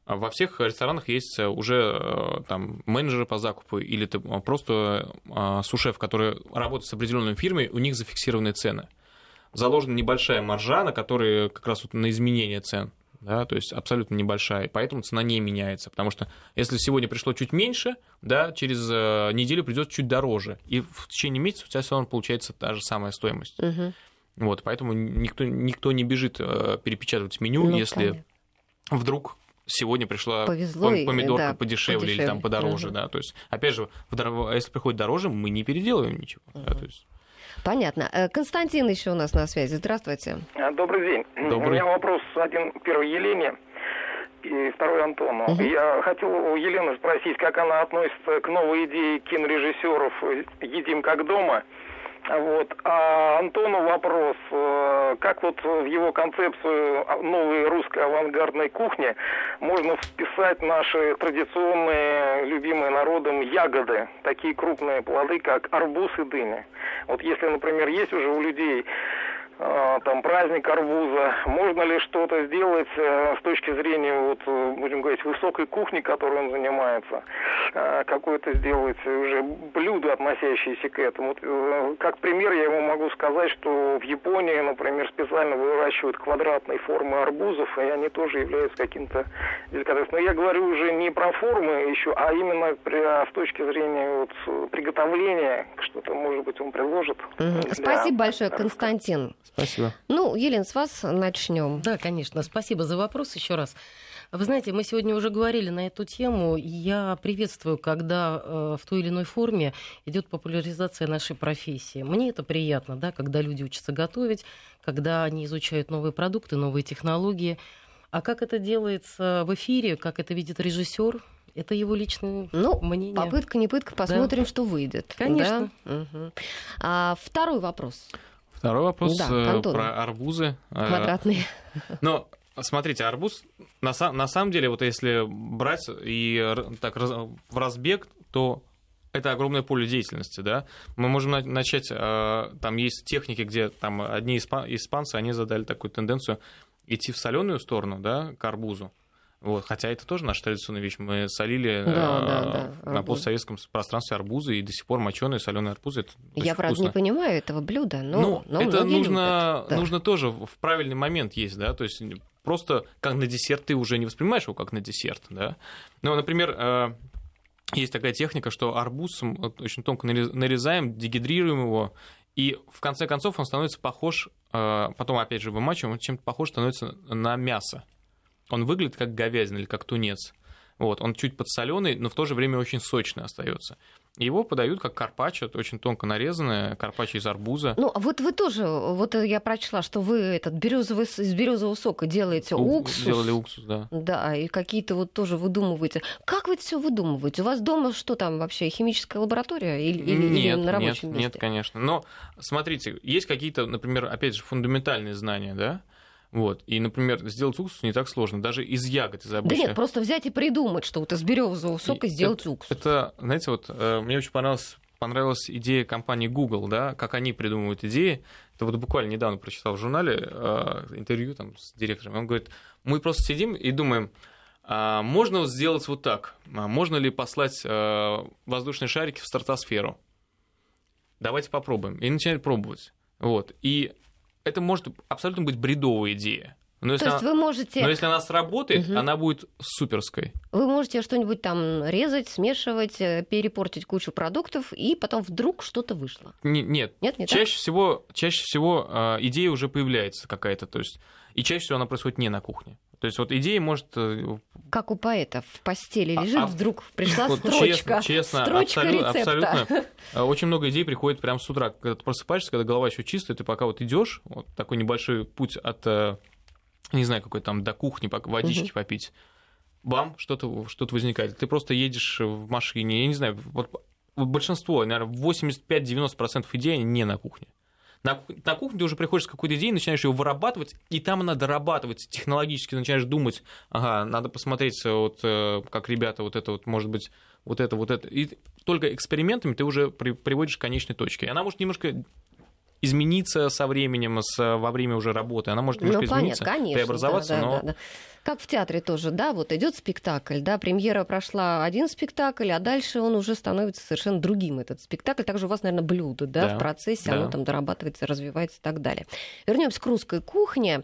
А во всех ресторанах есть э, уже э, там менеджеры по закупу или ты а, просто а, сушеф, который работает с определенной фирмой, у них зафиксированные цены. Заложена небольшая маржа, на которые как раз вот на изменение цен. Да, то есть абсолютно небольшая, поэтому цена не меняется, потому что если сегодня пришло чуть меньше, да, через э, неделю придет чуть дороже, и в течение месяца у тебя все равно получается та же самая стоимость. Угу. Вот, поэтому никто, никто не бежит перепечатывать меню, ну, если понятно. вдруг сегодня пришла Повезло, помидорка да, подешевле, подешевле или там подороже, угу. да, то есть, опять же, если приходит дороже, мы не переделываем ничего, угу. да, то есть... Понятно. Э, Константин еще у нас на связи. Здравствуйте. А, добрый день. Добрый. У меня вопрос один первый Елене и второй Антону. Угу. Я хотел у Елены спросить, как она относится к новой идее кинорежиссеров «Едим как дома», вот. А Антону вопрос, э, как вот в его концепцию новой русской авангардной кухни можно вписать наши традиционные, любимые народом ягоды, такие крупные плоды, как арбуз и дыня. Вот если, например, есть уже у людей там праздник арбуза. Можно ли что-то сделать э, с точки зрения, вот, э, будем говорить, высокой кухни, которой он занимается, а, какое-то сделать уже блюдо, относящееся к этому. Э, как пример я ему могу сказать, что в Японии, например, специально выращивают квадратной формы арбузов, и они тоже являются каким-то деликатесом. Но я говорю уже не про формы еще, а именно при, а с точки зрения вот, приготовления, что-то, может быть, он предложит. Спасибо большое, Константин. Спасибо. Ну, Елена, с вас начнем. Да, конечно. Спасибо за вопрос еще раз. Вы знаете, мы сегодня уже говорили на эту тему. Я приветствую, когда э, в той или иной форме идет популяризация нашей профессии. Мне это приятно, да, когда люди учатся готовить, когда они изучают новые продукты, новые технологии. А как это делается в эфире, как это видит режиссер, это его личное ну, мнение. Попытка, не пытка, посмотрим, да. что выйдет. Конечно. Да? Угу. А, второй вопрос. Второй вопрос да, э, про арбузы. Э, Квадратные. Но смотрите, арбуз на, на самом деле, вот если брать и так в разбег, то это огромное поле деятельности, да. Мы можем начать, э, там есть техники, где там одни испанцы, они задали такую тенденцию идти в соленую сторону, да, к арбузу. Вот, хотя это тоже наша традиционная вещь. Мы солили да, э, да, да, на постсоветском пространстве арбузы, и до сих пор моченые соленые арбузы. Это Я, правда, вкусно. не понимаю этого блюда, но, ну, но это нужно, да. нужно тоже в правильный момент есть, да, то есть просто как на десерт ты уже не воспринимаешь его как на десерт, да. Ну, например, э, есть такая техника, что арбуз очень тонко нарезаем, дегидрируем его, и в конце концов он становится похож, э, потом опять же вымачиваем, он чем-то похож становится на мясо он выглядит как говядина или как тунец. Вот, он чуть подсоленый, но в то же время очень сочный остается. Его подают как карпаччо, очень тонко нарезанное, карпаччо из арбуза. Ну, а вот вы тоже, вот я прочла, что вы этот березовый, из березового сока делаете У, уксус. Делали уксус, да. Да, и какие-то вот тоже выдумываете. Как вы это все выдумываете? У вас дома что там вообще, химическая лаборатория или, или, нет, или на рабочем нет, месте? Нет, конечно. Но смотрите, есть какие-то, например, опять же, фундаментальные знания, да, вот. И, например, сделать уксус не так сложно, даже из ягод, из обычных. Да нет, просто взять и придумать, что вот из березового сока и сделать это, уксус. Это, знаете, вот э, мне очень понравилось понравилась идея компании Google, да, как они придумывают идеи. Это вот буквально недавно прочитал в журнале э, интервью там, с директором. Он говорит, мы просто сидим и думаем, а можно сделать вот так? А можно ли послать э, воздушные шарики в стратосферу? Давайте попробуем. И начинают пробовать. Вот. И это может абсолютно быть бредовая идея. Но если, То есть она, вы можете... но если она сработает, угу. она будет суперской. Вы можете что-нибудь там резать, смешивать, э, перепортить кучу продуктов, и потом вдруг что-то вышло. Не, нет, нет не чаще, так? всего, чаще всего э, идея уже появляется какая-то. То есть, и чаще всего она происходит не на кухне. То есть вот идея может... Э, как у поэта в постели лежит, а, вдруг пришла вот строчка. Честно, честно строчка абсолютно, рецепта. абсолютно. Очень много идей приходит прямо с утра, когда ты просыпаешься, когда голова еще чистая, ты пока вот идешь, вот такой небольшой путь от не знаю, какой там до кухни водички угу. попить, бам, что-то что возникает. Ты просто едешь в машине, я не знаю, вот большинство, наверное, 85-90% идей они не на кухне. На, на кухне ты уже приходишь с какой-то идеей, начинаешь ее вырабатывать, и там она дорабатывается технологически, начинаешь думать, ага, надо посмотреть, вот, э, как ребята, вот это вот, может быть, вот это, вот это. И только экспериментами ты уже при, приводишь к конечной точке. Она может немножко измениться со временем, с, во время уже работы. Она может немножко ну, измениться, конечно, преобразоваться, да, но... Да, да. Как в театре тоже, да, вот идет спектакль, да, премьера прошла один спектакль, а дальше он уже становится совершенно другим, этот спектакль. Также у вас, наверное, блюдо, да, да в процессе, да. оно там дорабатывается, развивается и так далее. Вернемся к русской кухне.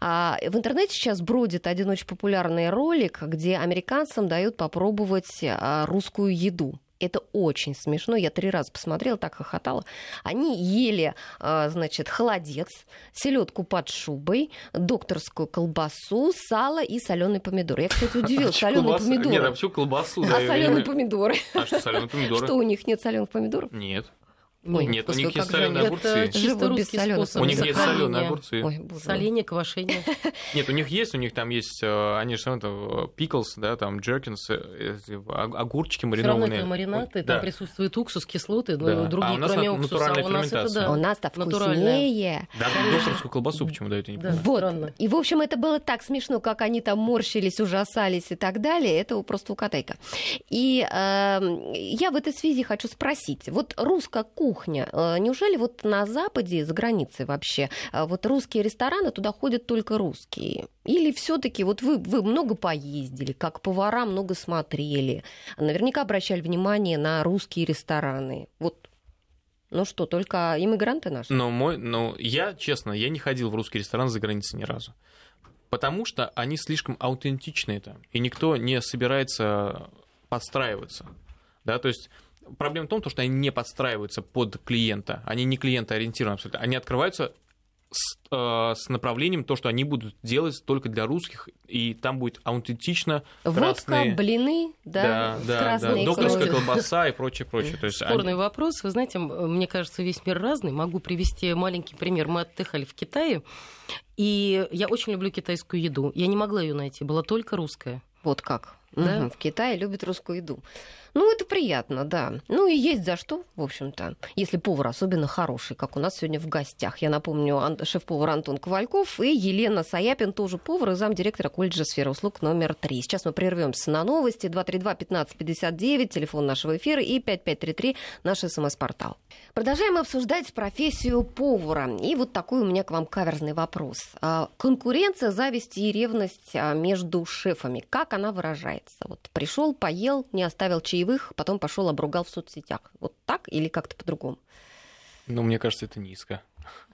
А, в интернете сейчас бродит один очень популярный ролик, где американцам дают попробовать а, русскую еду. Это очень смешно. Я три раза посмотрела, так хохотала. Они ели, а, значит, холодец, селедку под шубой, докторскую колбасу, сало и соленый помидор. Я, кстати, удивилась. Соленые помидоры. Нет, а почему колбасу? А соленые помидоры? А что соленые помидоры? Что у них нет соленых помидоров? Нет. Ой, нет, у них есть соленые огурцы. Это чисто русский способ. У них есть соленые огурцы. Ой, Соление, квашение. Нет, у них есть, у них там есть, э, они же там пиклс, да, там джеркинс, э, огурчики маринованные. Все равно это маринады, там присутствует уксус, кислоты, да. другие, а кроме уксуса. А у нас это, да. У нас-то вкуснее. Да, докторскую колбасу почему дают, я не понимаю. Вот. И, в общем, это было так смешно, как они там морщились, ужасались и так далее. Это просто укатайка. И эм, я в этой связи хочу спросить. Вот русская кухня, э, неужели вот на Западе, за границей вообще, а, вот русские рестораны, туда ходят только русские? Или все таки вот вы, вы много поездили, как повара много смотрели, наверняка обращали внимание на русские рестораны. Вот ну что, только иммигранты наши? Ну, мой, ну, я, честно, я не ходил в русский ресторан за границей ни разу. Потому что они слишком аутентичные там, и никто не собирается подстраиваться. Да, то есть проблема в том, что они не подстраиваются под клиента, они не клиентоориентированы абсолютно, они открываются с, э, с направлением то, что они будут делать только для русских, и там будет аутентично красные... Водка, блины, да, да, да, да. докторская колбаса и прочее, прочее. То есть Спорный они... вопрос. Вы знаете, мне кажется, весь мир разный. Могу привести маленький пример. Мы отдыхали в Китае, и я очень люблю китайскую еду. Я не могла ее найти, была только русская. Вот как. Да? Угу. В Китае любят русскую еду. Ну, это приятно, да. Ну, и есть за что, в общем-то, если повар особенно хороший, как у нас сегодня в гостях. Я напомню, шеф-повар Антон Ковальков и Елена Саяпин, тоже повар и замдиректора колледжа сферы услуг номер три. Сейчас мы прервемся на новости. 232-1559, телефон нашего эфира и 5533, наш смс-портал. Продолжаем обсуждать профессию повара. И вот такой у меня к вам каверзный вопрос. А, конкуренция, зависть и ревность а, между шефами. Как она выражается? Вот пришел, поел, не оставил чаевых чаевых, потом пошел обругал в соцсетях. Вот так или как-то по-другому? Ну, мне кажется, это низко.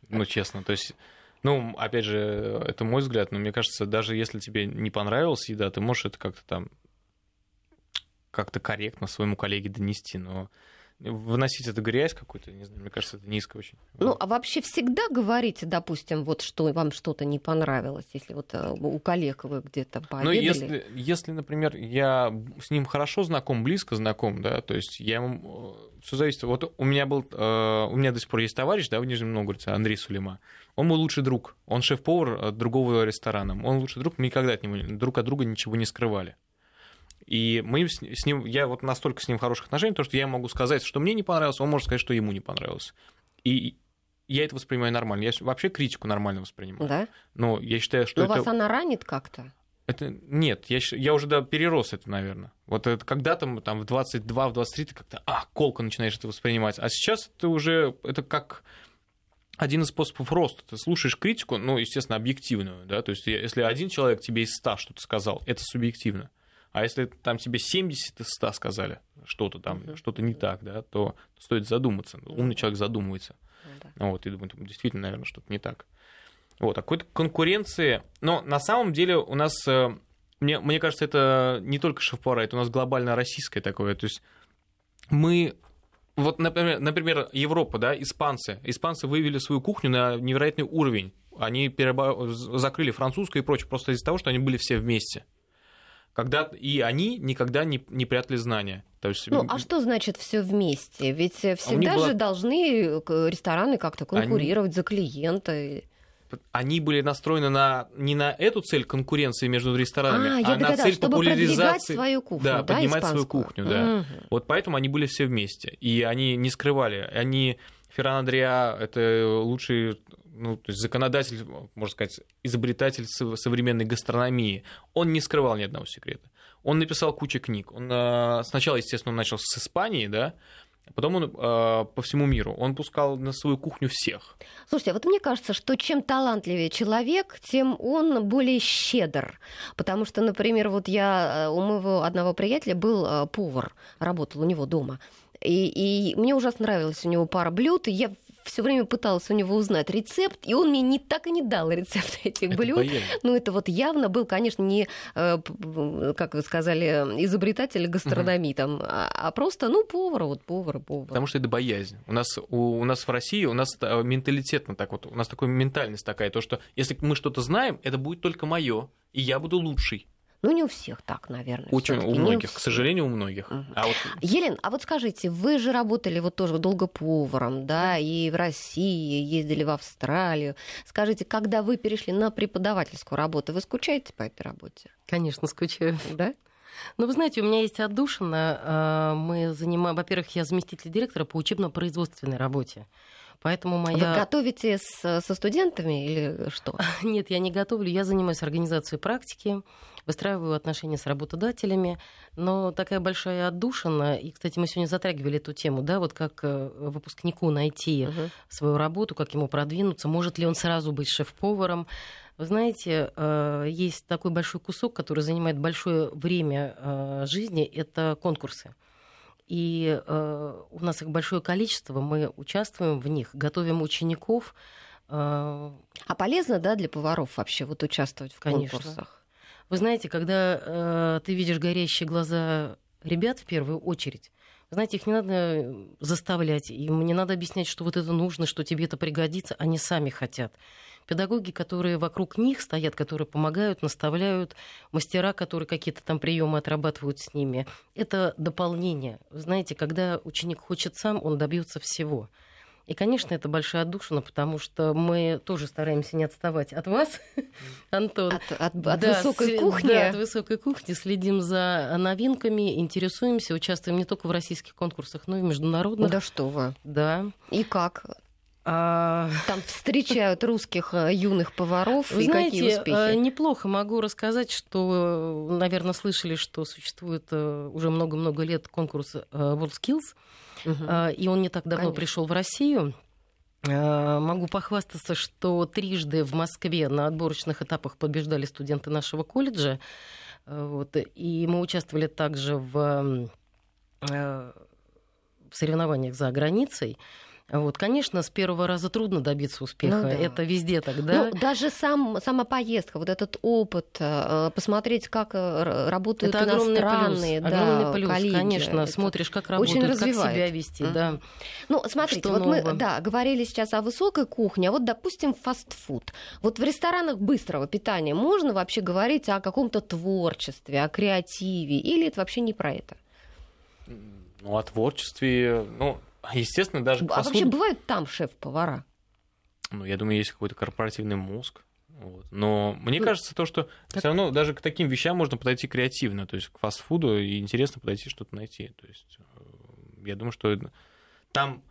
Ну, честно. То есть, ну, опять же, это мой взгляд, но мне кажется, даже если тебе не понравилась еда, ты можешь это как-то там как-то корректно своему коллеге донести, но выносить эту грязь какую-то, не знаю, мне кажется, это низко очень. Ну, а вообще всегда говорите, допустим, вот что вам что-то не понравилось, если вот э, у коллег вы где-то ну, пообедали? Ну, если, если, например, я с ним хорошо знаком, близко знаком, да, то есть я ему... Э, Все зависит. Вот у меня был... Э, у меня до сих пор есть товарищ, да, в Нижнем Новгороде, Андрей Сулейма. Он мой лучший друг. Он шеф-повар другого ресторана. Он лучший друг. Мы никогда от него друг от друга ничего не скрывали. И мы с ним, я вот настолько с ним в хороших отношениях, то, что я могу сказать, что мне не понравилось, он может сказать, что ему не понравилось. И я это воспринимаю нормально. Я вообще критику нормально воспринимаю. Да? Но я считаю, что Но это... вас она ранит как-то? Это нет, я, я уже да, перерос это, наверное. Вот это когда-то там в 22, в 23 ты как-то, а, колко начинаешь это воспринимать. А сейчас ты уже, это как один из способов роста. Ты слушаешь критику, ну, естественно, объективную, да, то есть если один человек тебе из 100 что-то сказал, это субъективно. А если там тебе 70 из 100 сказали что-то там, uh-huh. что-то не так, да, то стоит задуматься. Умный человек задумывается. Uh-huh. Вот, и думает, действительно, наверное, что-то не так. Вот, а какой-то конкуренции... Но на самом деле у нас, э, мне, мне кажется, это не только шеф-повара, это у нас глобально российское такое. То есть мы вот, например, например, Европа, да, испанцы. Испанцы вывели свою кухню на невероятный уровень. Они переба... закрыли французскую и прочее просто из-за того, что они были все вместе когда и они никогда не, не прятали знания. То есть... Ну, а что значит все вместе? Ведь а всегда же должны э, рестораны как-то конкурировать они... за клиента. они были настроены на, не на эту цель конкуренции между ресторанами, А, а, на цель чтобы популяризации. свою кухню, да, да, поднимать свою испанскую? кухню, да. Мгм. Вот поэтому они были все вместе. И они не скрывали. Они Ферран Андреа это лучший ну, то есть законодатель, можно сказать, изобретатель сов- современной гастрономии. Он не скрывал ни одного секрета. Он написал кучу книг. Он э, сначала, естественно, начал с Испании, да, а потом он э, по всему миру. Он пускал на свою кухню всех. Слушайте, а вот мне кажется, что чем талантливее человек, тем он более щедр. Потому что, например, вот я э, у моего одного приятеля был повар, работал у него дома. И, и мне ужасно нравилась у него пара блюд, и я все время пыталась у него узнать рецепт, и он мне не, так и не дал рецепт этих Это блюд. боязнь. Ну, это вот явно был, конечно, не, э, как вы сказали, изобретатель гастрономии, там, а, а просто, ну, повар, вот повар, повар. Потому что это боязнь. У нас, у, у нас в России, у нас э, менталитетно так вот, у нас такая ментальность такая, то, что если мы что-то знаем, это будет только мое, и я буду лучший. Ну, не у всех так, наверное. Очень, у многих, к всех. сожалению, у многих. А вот Елена, а вот скажите, вы же работали вот тоже долго поваром, да, и в России, ездили в Австралию. Скажите, когда вы перешли на преподавательскую работу, вы скучаете по этой работе? Конечно, скучаю. Да? Ну, вы знаете, у меня есть отдушина. а, Мы занимаем... Во-первых, я заместитель директора по учебно-производственной работе. Поэтому Вы моя... готовите с- со студентами или что? Нет, я не готовлю. Я занимаюсь организацией практики, выстраиваю отношения с работодателями. Но такая большая отдушина, и, кстати, мы сегодня затрагивали эту тему, да, вот как э, выпускнику найти свою работу, как ему продвинуться, может ли он сразу быть шеф-поваром. Вы знаете, э, есть такой большой кусок, который занимает большое время э, жизни, это конкурсы. И э, у нас их большое количество, мы участвуем в них, готовим учеников. э, А полезно, да, для поваров вообще вот участвовать в Конечно. конкурсах? Вы знаете, когда э, ты видишь горящие глаза ребят в первую очередь, знаете, их не надо заставлять, им не надо объяснять, что вот это нужно, что тебе это пригодится, они сами хотят. Педагоги, которые вокруг них стоят, которые помогают, наставляют, мастера, которые какие-то там приемы отрабатывают с ними, это дополнение. Вы знаете, когда ученик хочет сам, он добьется всего. И, конечно, это большая отдушина, потому что мы тоже стараемся не отставать от вас, Антон. От, от- от высокой кухни? Да, от высокой кухни. Следим за новинками, интересуемся, участвуем не только в российских конкурсах, но и в международных. Да что вы. Да. И как? А, Там встречают русских э, юных поваров, Вы и какие знаете, успехи? э, неплохо могу рассказать, что, наверное, слышали, что существует э, уже много-много лет конкурс э, WorldSkills, Мгм. э, и он не так давно Конечно. пришел в Россию. Э, Могу похвастаться, что трижды в Москве на отборочных этапах побеждали студенты нашего колледжа. Э, Вот, и мы участвовали также в, э, в соревнованиях за границей. Вот, конечно, с первого раза трудно добиться успеха. Ну да. Это везде тогда. Ну, даже сам, сама поездка, вот этот опыт, э, посмотреть, как э, работают Это огромный плюс. иностранные да, огромный плюс, коллеги. конечно. Это Смотришь, как очень работают, как развивает. себя вести, Мгм. да. Ну, смотрите, Что вот мы, нового? да, говорили сейчас о высокой кухне, а вот, допустим, фастфуд. Вот в ресторанах быстрого питания можно вообще говорить о каком-то творчестве, о креативе, или это вообще не про это? ну, о творчестве, ну, естественно, даже А вообще бывают там шеф-повара? Ну, я думаю, есть какой-то корпоративный мозг. Вот. Но мне Ну, кажется, то, что все равно даже к таким вещам можно подойти креативно, то есть к фастфуду, и интересно подойти что-то найти. То есть э, я думаю, что там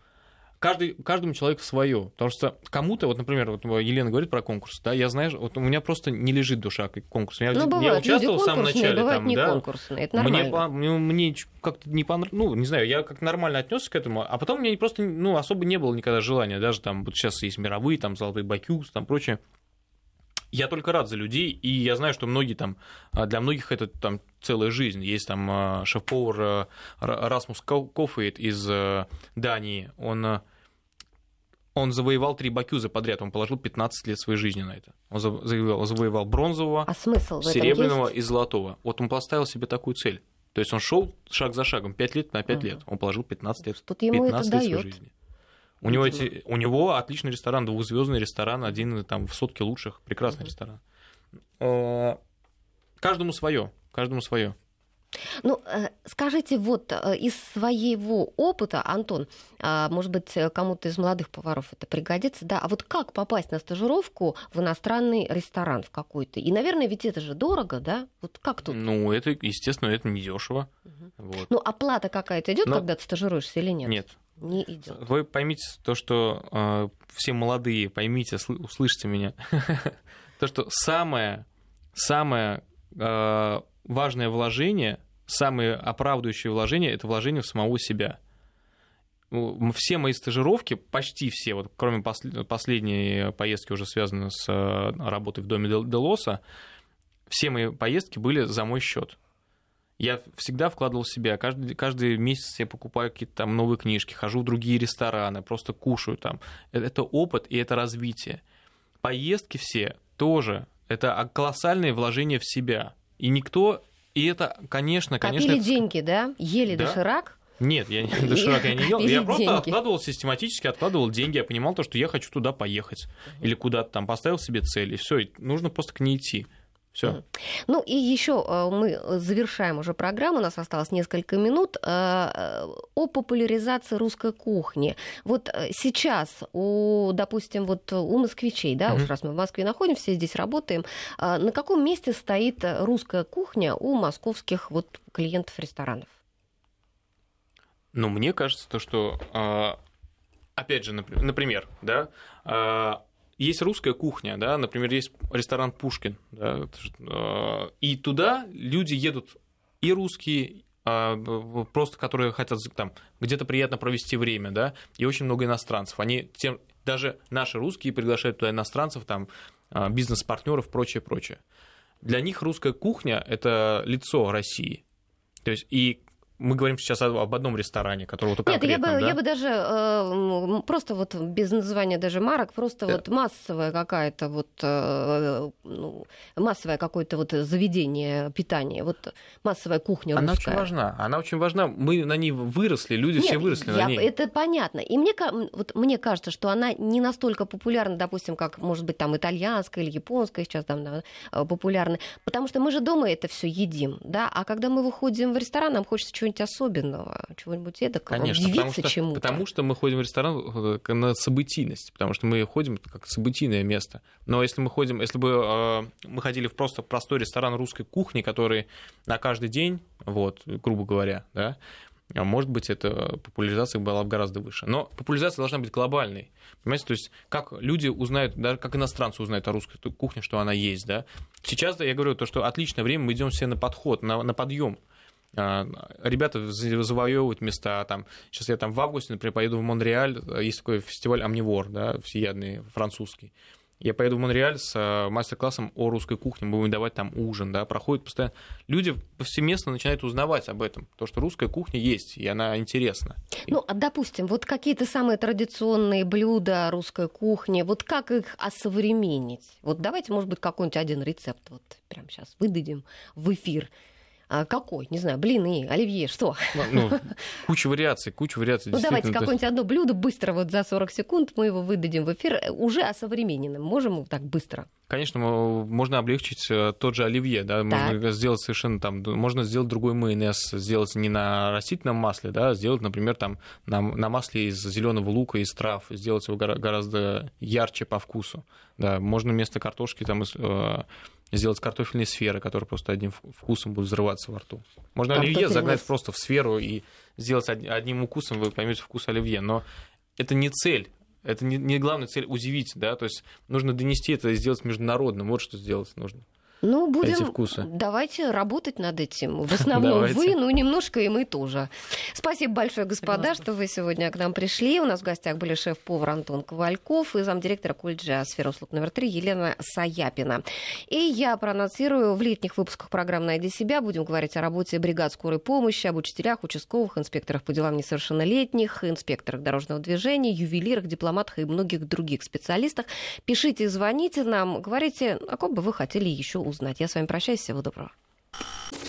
каждый, каждому человеку свое. Потому что кому-то, вот, например, вот Елена говорит про конкурс, да, я знаю, вот у меня просто не лежит душа к конкурсу. Я, Ну, я бывают люди участвовал в самом начале, там, не да, конкурсные, это нормально. по- мне, мне как-то не понравилось, ну, не знаю, я как нормально отнесся к этому, а потом мне просто, ну, особо не было никогда желания, даже там, вот сейчас есть мировые, там, золотой бакюс, там, прочее. Я только рад за людей, и я знаю, что многие там, а, для многих это там целая жизнь. Есть там а, шеф-повар а, Ра- Расмус Ко- Кофейт из Дании, он он завоевал три бакюза подряд, он положил 15 лет своей жизни на это. Он заво- завоевал, завоевал бронзового, А смысл серебряного и золотого. Вот он поставил себе такую цель. То есть он шел шаг за шагом, 5 лет на 5 Ага. лет. Он положил 15 лет, Тут ему это 15 лет своей даёт. жизни. У него, эти, у него отличный ресторан, двухзвездный ресторан, один там в сотке лучших, прекрасный ресторан. Э, Каждому свое, каждому свое. Ну, э, скажите, вот э, из своего опыта, Антон, а, может быть, кому-то из молодых поваров это пригодится, да, а вот как попасть на стажировку в иностранный ресторан в какой-то? И, наверное, ведь это же дорого, да? Вот как тут? Ну, это, естественно, это недешево. Угу. Вот. Ну, оплата какая-то идет, Но... когда ты стажируешься или нет? Нет. Не идет. Вы поймите то, что э, все молодые, поймите, услышьте меня, то, что самое, самое важное вложение, самое оправдывающее вложение – это вложение в самого себя. Все мои стажировки, почти все, вот, кроме последней поездки, уже связанной с э, работой в доме Делоса, все мои поездки были за мой счет. Я всегда вкладывал в себя. Каждый, каждый месяц я покупаю какие-то там новые книжки, хожу в другие рестораны, просто кушаю там. Это, это опыт и это развитие. Поездки все тоже. Это колоссальное вложение в себя. И никто... И это, конечно, конечно... Копили деньги, да? Ели да? доширак? Нет, я доширак я не ел. Я просто деньги. откладывал систематически, откладывал деньги. Я понимал то, что я хочу туда поехать. Или куда-то там поставил себе цель. И все, нужно просто к ней идти. Все. Ну и еще э, мы завершаем уже программу, у нас осталось несколько минут, э, э, о популяризации русской кухни. Вот сейчас, у, допустим, вот у москвичей, да, mm-hmm. уж раз мы в Москве находимся, здесь работаем, на каком месте стоит русская кухня у московских вот клиентов ресторанов? Ну, мне кажется, то, что, опять же, например, да, есть русская кухня, да, например, есть ресторан Пушкин, да, э, и туда люди едут и русские, а, просто которые хотят там где-то приятно провести время, да, и очень много иностранцев. Они тем, даже наши русские приглашают туда иностранцев, там а, бизнес-партнеров, прочее, прочее. Для них русская кухня это лицо России. То есть и мы говорим сейчас об одном ресторане, который вот Нет, я бы, да? я бы даже э, просто вот без названия даже марок, просто да. вот массовая какая-то вот э, ну, массовое какое-то вот заведение питания, вот массовая кухня Она русская. очень важна, она очень важна. Мы на ней выросли, люди Нет, все выросли я, на ней. Это понятно. И мне, вот, мне кажется, что она не настолько популярна, допустим, как, может быть, там итальянская или японская сейчас там да, э, популярна, потому что мы же дома это все едим, да, а когда мы выходим в ресторан, нам хочется чего-нибудь особенного, чего-нибудь эдакого, Конечно, удивиться потому что, чему-то. Потому что мы ходим в ресторан э, на событийность, потому что мы ходим как событийное место. Но если мы ходим, если бы э, мы ходили в просто простой ресторан русской кухни, который на каждый день, вот, грубо говоря, да, может быть, эта популяризация была бы гораздо выше. Но популяризация должна быть глобальной. Понимаете, то есть как люди узнают, даже как иностранцы узнают о русской кухне, что она есть, да. Сейчас я говорю то, что отличное время, мы идем все на подход, на, на подъем. А, ребята завоевывают места. Там, сейчас я там в августе, например, поеду в Монреаль, есть такой фестиваль Амнивор, да, всеядный, французский. Я поеду в Монреаль с а, мастер-классом о русской кухне, будем давать там ужин, да, проходит постоянно. Люди повсеместно начинают узнавать об этом, то, что русская кухня есть, и она интересна. Ну, а допустим, вот какие-то самые традиционные блюда русской кухни, вот как их осовременить? Вот давайте, может быть, какой-нибудь один рецепт вот прямо сейчас выдадим в эфир. А какой? Не знаю, блины, оливье, что? Ну, куча вариаций, куча вариаций. Ну, давайте какое-нибудь одно блюдо быстро, вот за 40 секунд мы его выдадим в эфир, уже осовремененным. Можем так быстро? Конечно, можно облегчить э, тот же оливье, да, так. можно сделать совершенно там, можно сделать другой майонез, сделать не на растительном масле, да, а сделать, например, там на, на масле из зеленого лука, из трав, сделать его гораздо ярче по вкусу, да, можно вместо картошки там э, сделать картофельные сферы, которые просто одним вкусом будут взрываться во рту. Можно оливье загнать просто в сферу и сделать одним укусом, вы поймете вкус оливье. Но это не цель. Это не, не главная цель удивить, да, то есть нужно донести это и сделать международным. Вот что сделать нужно. Ну, будем... Эти вкусы. Давайте работать над этим. В основном вы, ну, немножко и мы тоже. Спасибо большое, господа, что вы сегодня к нам пришли. У нас в гостях были шеф-повар Антон Ковальков и замдиректора колледжа «Сфера услуг номер три» Елена Саяпина. И я проанонсирую в летних выпусках программы «Найди себя». Будем говорить о работе бригад скорой помощи, об учителях, участковых, инспекторах по делам несовершеннолетних, инспекторах дорожного движения, ювелирах, дипломатах и многих других специалистах. Пишите, звоните нам, говорите, о ком бы вы хотели еще узнать узнать. Я с вами прощаюсь. Всего доброго.